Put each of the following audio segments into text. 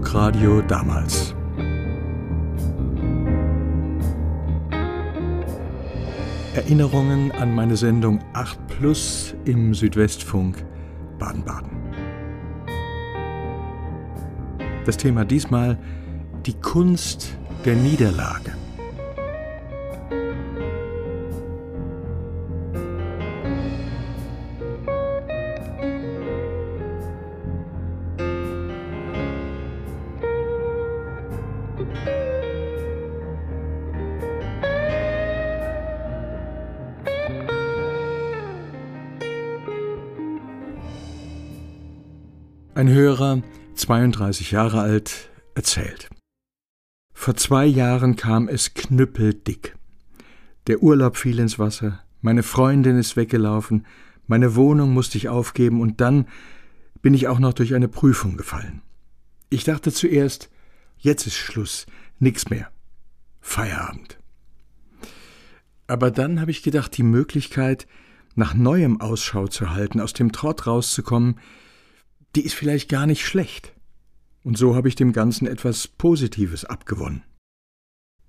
Talkradio damals. Erinnerungen an meine Sendung 8 Plus im Südwestfunk Baden-Baden. Das Thema diesmal die Kunst der Niederlage. Ein Hörer, 32 Jahre alt, erzählt. Vor zwei Jahren kam es knüppeldick. Der Urlaub fiel ins Wasser, meine Freundin ist weggelaufen, meine Wohnung musste ich aufgeben und dann bin ich auch noch durch eine Prüfung gefallen. Ich dachte zuerst, jetzt ist Schluss, nix mehr. Feierabend. Aber dann habe ich gedacht, die Möglichkeit, nach neuem Ausschau zu halten, aus dem Trott rauszukommen, die ist vielleicht gar nicht schlecht. Und so habe ich dem Ganzen etwas Positives abgewonnen.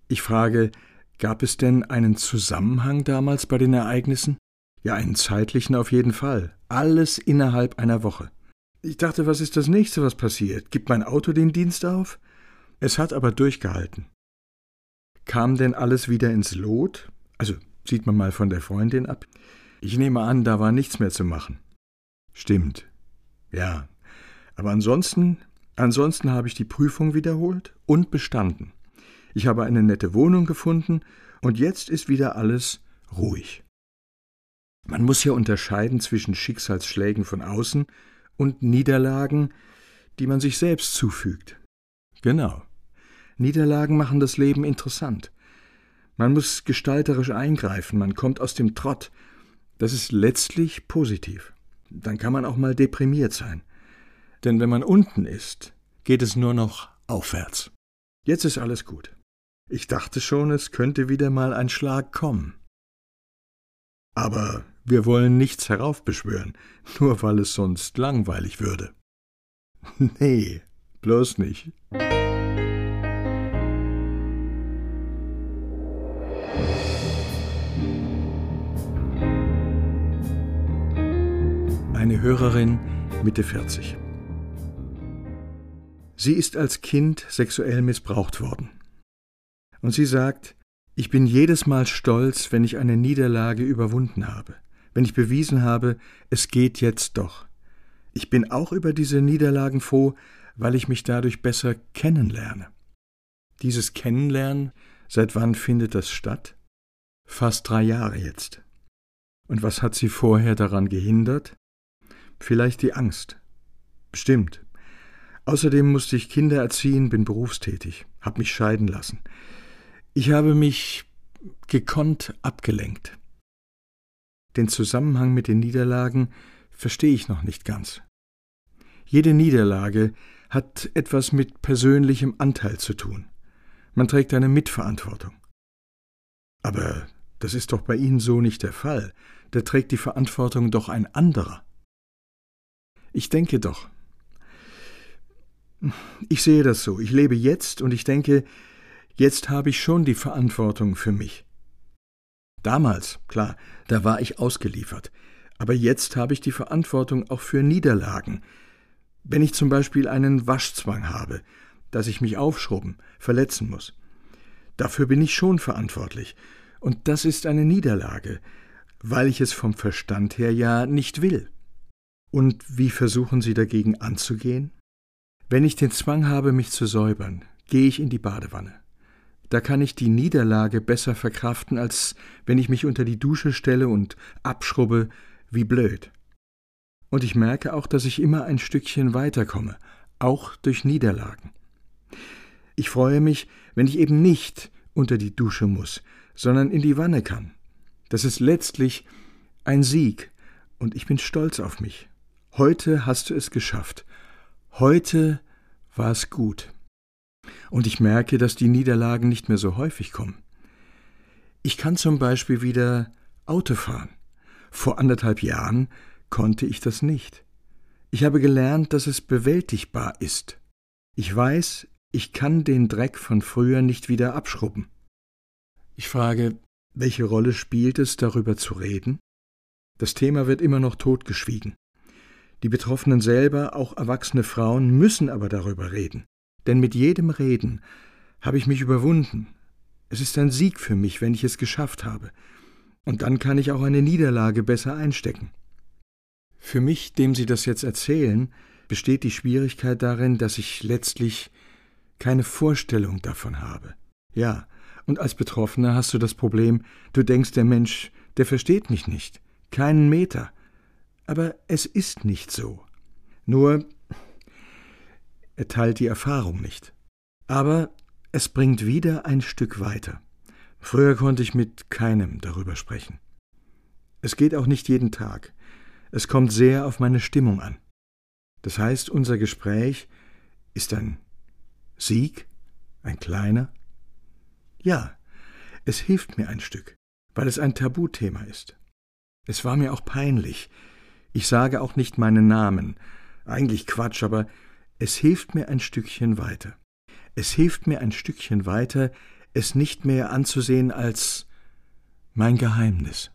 Ich frage, gab es denn einen Zusammenhang damals bei den Ereignissen? Ja, einen zeitlichen auf jeden Fall. Alles innerhalb einer Woche. Ich dachte, was ist das nächste, was passiert? Gibt mein Auto den Dienst auf? Es hat aber durchgehalten. Kam denn alles wieder ins Lot? Also sieht man mal von der Freundin ab. Ich nehme an, da war nichts mehr zu machen. Stimmt. Ja, aber ansonsten, ansonsten habe ich die Prüfung wiederholt und bestanden. Ich habe eine nette Wohnung gefunden und jetzt ist wieder alles ruhig. Man muss ja unterscheiden zwischen Schicksalsschlägen von außen und Niederlagen, die man sich selbst zufügt. Genau. Niederlagen machen das Leben interessant. Man muss gestalterisch eingreifen, man kommt aus dem Trott. Das ist letztlich positiv. Dann kann man auch mal deprimiert sein. Denn wenn man unten ist, geht es nur noch aufwärts. Jetzt ist alles gut. Ich dachte schon, es könnte wieder mal ein Schlag kommen. Aber wir wollen nichts heraufbeschwören, nur weil es sonst langweilig würde. Nee, bloß nicht. Eine Hörerin Mitte 40. Sie ist als Kind sexuell missbraucht worden. Und sie sagt, ich bin jedes Mal stolz, wenn ich eine Niederlage überwunden habe, wenn ich bewiesen habe, es geht jetzt doch. Ich bin auch über diese Niederlagen froh, weil ich mich dadurch besser kennenlerne. Dieses Kennenlernen, seit wann findet das statt? Fast drei Jahre jetzt. Und was hat sie vorher daran gehindert? Vielleicht die Angst. Stimmt, Außerdem musste ich Kinder erziehen, bin berufstätig, habe mich scheiden lassen. Ich habe mich gekonnt abgelenkt. Den Zusammenhang mit den Niederlagen verstehe ich noch nicht ganz. Jede Niederlage hat etwas mit persönlichem Anteil zu tun. Man trägt eine Mitverantwortung. Aber das ist doch bei Ihnen so nicht der Fall. Da trägt die Verantwortung doch ein anderer. Ich denke doch, ich sehe das so. Ich lebe jetzt und ich denke, jetzt habe ich schon die Verantwortung für mich. Damals, klar, da war ich ausgeliefert. Aber jetzt habe ich die Verantwortung auch für Niederlagen. Wenn ich zum Beispiel einen Waschzwang habe, dass ich mich aufschrubben, verletzen muss. Dafür bin ich schon verantwortlich. Und das ist eine Niederlage, weil ich es vom Verstand her ja nicht will. Und wie versuchen Sie dagegen anzugehen? Wenn ich den Zwang habe, mich zu säubern, gehe ich in die Badewanne. Da kann ich die Niederlage besser verkraften, als wenn ich mich unter die Dusche stelle und abschrubbe wie blöd. Und ich merke auch, dass ich immer ein Stückchen weiterkomme, auch durch Niederlagen. Ich freue mich, wenn ich eben nicht unter die Dusche muss, sondern in die Wanne kann. Das ist letztlich ein Sieg, und ich bin stolz auf mich. Heute hast du es geschafft, Heute war es gut. Und ich merke, dass die Niederlagen nicht mehr so häufig kommen. Ich kann zum Beispiel wieder Auto fahren. Vor anderthalb Jahren konnte ich das nicht. Ich habe gelernt, dass es bewältigbar ist. Ich weiß, ich kann den Dreck von früher nicht wieder abschrubben. Ich frage, welche Rolle spielt es, darüber zu reden? Das Thema wird immer noch totgeschwiegen. Die Betroffenen selber, auch erwachsene Frauen, müssen aber darüber reden. Denn mit jedem Reden habe ich mich überwunden. Es ist ein Sieg für mich, wenn ich es geschafft habe. Und dann kann ich auch eine Niederlage besser einstecken. Für mich, dem Sie das jetzt erzählen, besteht die Schwierigkeit darin, dass ich letztlich keine Vorstellung davon habe. Ja, und als Betroffener hast du das Problem, du denkst, der Mensch, der versteht mich nicht, keinen Meter. Aber es ist nicht so. Nur, er teilt die Erfahrung nicht. Aber es bringt wieder ein Stück weiter. Früher konnte ich mit keinem darüber sprechen. Es geht auch nicht jeden Tag. Es kommt sehr auf meine Stimmung an. Das heißt, unser Gespräch ist ein Sieg, ein kleiner? Ja, es hilft mir ein Stück, weil es ein Tabuthema ist. Es war mir auch peinlich. Ich sage auch nicht meinen Namen. Eigentlich Quatsch, aber es hilft mir ein Stückchen weiter. Es hilft mir ein Stückchen weiter, es nicht mehr anzusehen als mein Geheimnis.